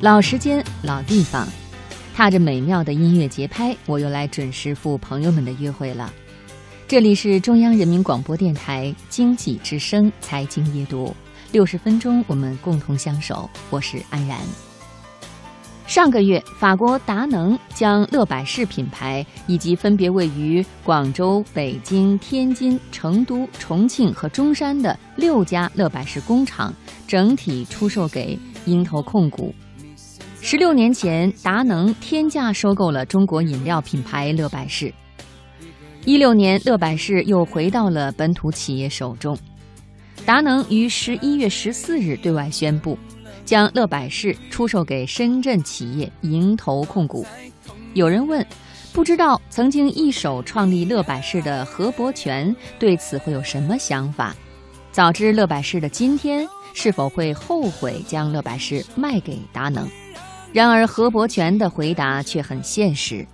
老时间，老地方，踏着美妙的音乐节拍，我又来准时赴朋友们的约会了。这里是中央人民广播电台经济之声财经夜读，六十分钟，我们共同相守。我是安然。上个月，法国达能将乐百氏品牌以及分别位于广州、北京、天津、成都、重庆和中山的六家乐百氏工厂整体出售给鹰头控股。十六年前，达能天价收购了中国饮料品牌乐百氏。一六年，乐百氏又回到了本土企业手中。达能于十一月十四日对外宣布。将乐百氏出售给深圳企业盈投控股。有人问，不知道曾经一手创立乐百氏的何伯权对此会有什么想法？早知乐百氏的今天，是否会后悔将乐百氏卖给达能？然而何伯权的回答却很现实。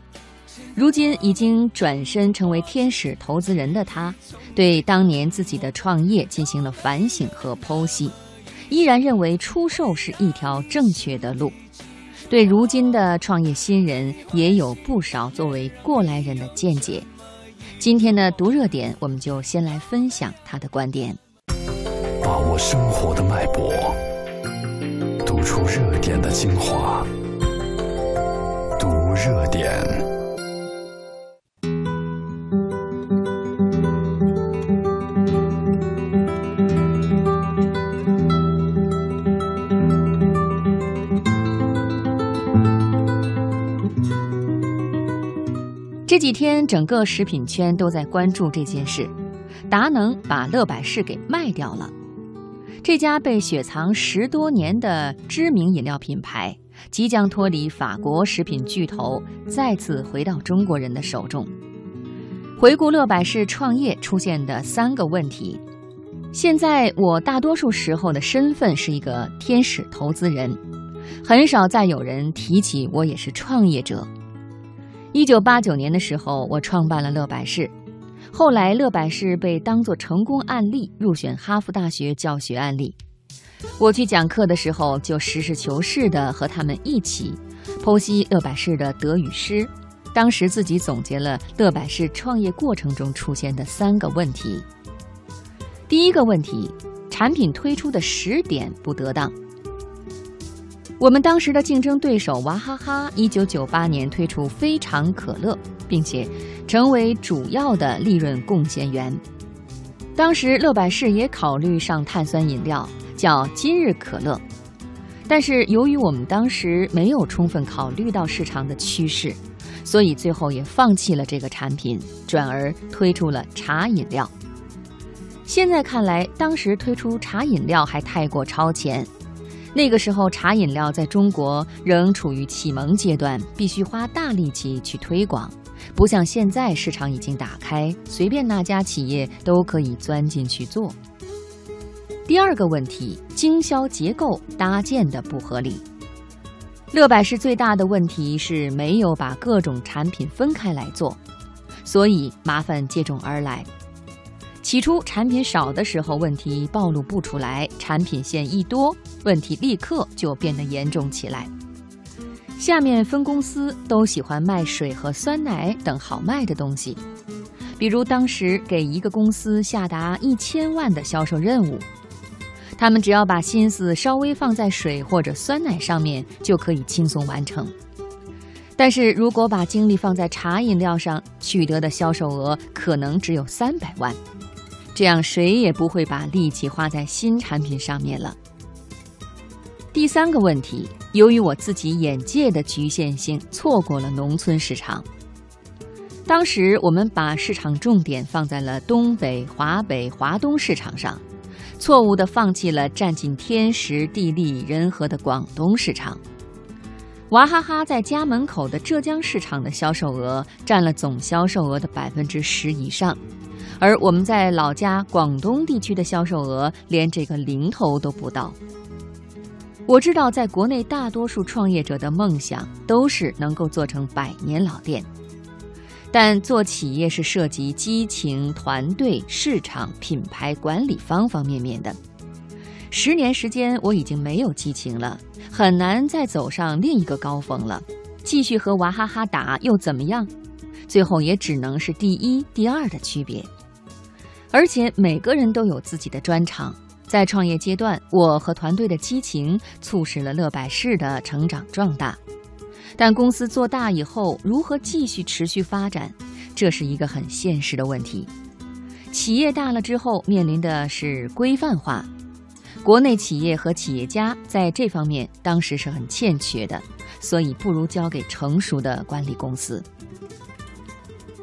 如今已经转身成为天使投资人的他，对当年自己的创业进行了反省和剖析。依然认为出售是一条正确的路，对如今的创业新人也有不少作为过来人的见解。今天的读热点，我们就先来分享他的观点。把握生活的脉搏，读出热点的精华，点。这几天，整个食品圈都在关注这件事。达能把乐百氏给卖掉了，这家被雪藏十多年的知名饮料品牌，即将脱离法国食品巨头，再次回到中国人的手中。回顾乐百氏创业出现的三个问题：现在我大多数时候的身份是一个天使投资人，很少再有人提起我也是创业者。一九八九年的时候，我创办了乐百氏，后来乐百氏被当作成功案例入选哈佛大学教学案例。我去讲课的时候，就实事求是地和他们一起剖析乐百氏的得与失。当时自己总结了乐百氏创业过程中出现的三个问题。第一个问题，产品推出的时点不得当。我们当时的竞争对手娃哈哈，一九九八年推出非常可乐，并且成为主要的利润贡献源。当时乐百氏也考虑上碳酸饮料，叫今日可乐，但是由于我们当时没有充分考虑到市场的趋势，所以最后也放弃了这个产品，转而推出了茶饮料。现在看来，当时推出茶饮料还太过超前。那个时候，茶饮料在中国仍处于启蒙阶段，必须花大力气去推广，不像现在市场已经打开，随便哪家企业都可以钻进去做。第二个问题，经销结构搭建的不合理。乐百氏最大的问题是没有把各种产品分开来做，所以麻烦接踵而来。起初产品少的时候，问题暴露不出来；产品线一多，问题立刻就变得严重起来。下面分公司都喜欢卖水和酸奶等好卖的东西，比如当时给一个公司下达一千万的销售任务，他们只要把心思稍微放在水或者酸奶上面，就可以轻松完成。但是如果把精力放在茶饮料上，取得的销售额可能只有三百万。这样谁也不会把力气花在新产品上面了。第三个问题，由于我自己眼界的局限性，错过了农村市场。当时我们把市场重点放在了东北、华北、华东市场上，错误地放弃了占尽天时地利人和的广东市场。娃哈哈在家门口的浙江市场的销售额占了总销售额的百分之十以上。而我们在老家广东地区的销售额连这个零头都不到。我知道，在国内大多数创业者的梦想都是能够做成百年老店，但做企业是涉及激情、团队、市场、品牌管理方方面面的。十年时间，我已经没有激情了，很难再走上另一个高峰了。继续和娃哈哈打又怎么样？最后也只能是第一、第二的区别。而且每个人都有自己的专长。在创业阶段，我和团队的激情促使了乐百氏的成长壮大。但公司做大以后，如何继续持续发展，这是一个很现实的问题。企业大了之后，面临的是规范化。国内企业和企业家在这方面当时是很欠缺的，所以不如交给成熟的管理公司。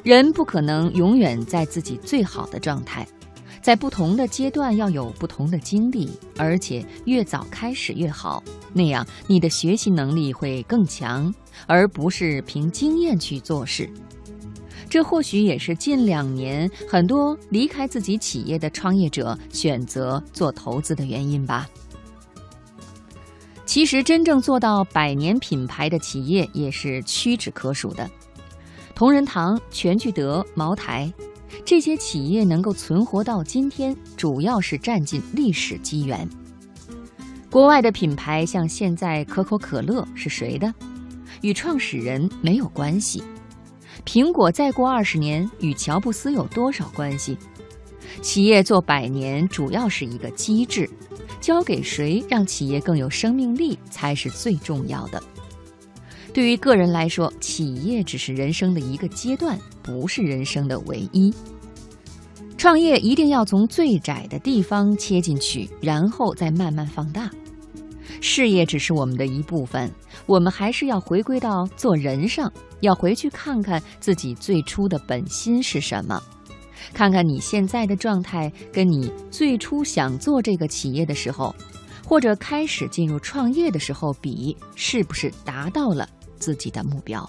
人不可能永远在自己最好的状态，在不同的阶段要有不同的经历，而且越早开始越好，那样你的学习能力会更强，而不是凭经验去做事。这或许也是近两年很多离开自己企业的创业者选择做投资的原因吧。其实，真正做到百年品牌的企业也是屈指可数的。同仁堂、全聚德、茅台这些企业能够存活到今天，主要是占尽历史机缘。国外的品牌像现在可口可乐是谁的？与创始人没有关系。苹果再过二十年与乔布斯有多少关系？企业做百年主要是一个机制，交给谁让企业更有生命力才是最重要的。对于个人来说，企业只是人生的一个阶段，不是人生的唯一。创业一定要从最窄的地方切进去，然后再慢慢放大。事业只是我们的一部分，我们还是要回归到做人上，要回去看看自己最初的本心是什么，看看你现在的状态跟你最初想做这个企业的时候，或者开始进入创业的时候比，是不是达到了自己的目标。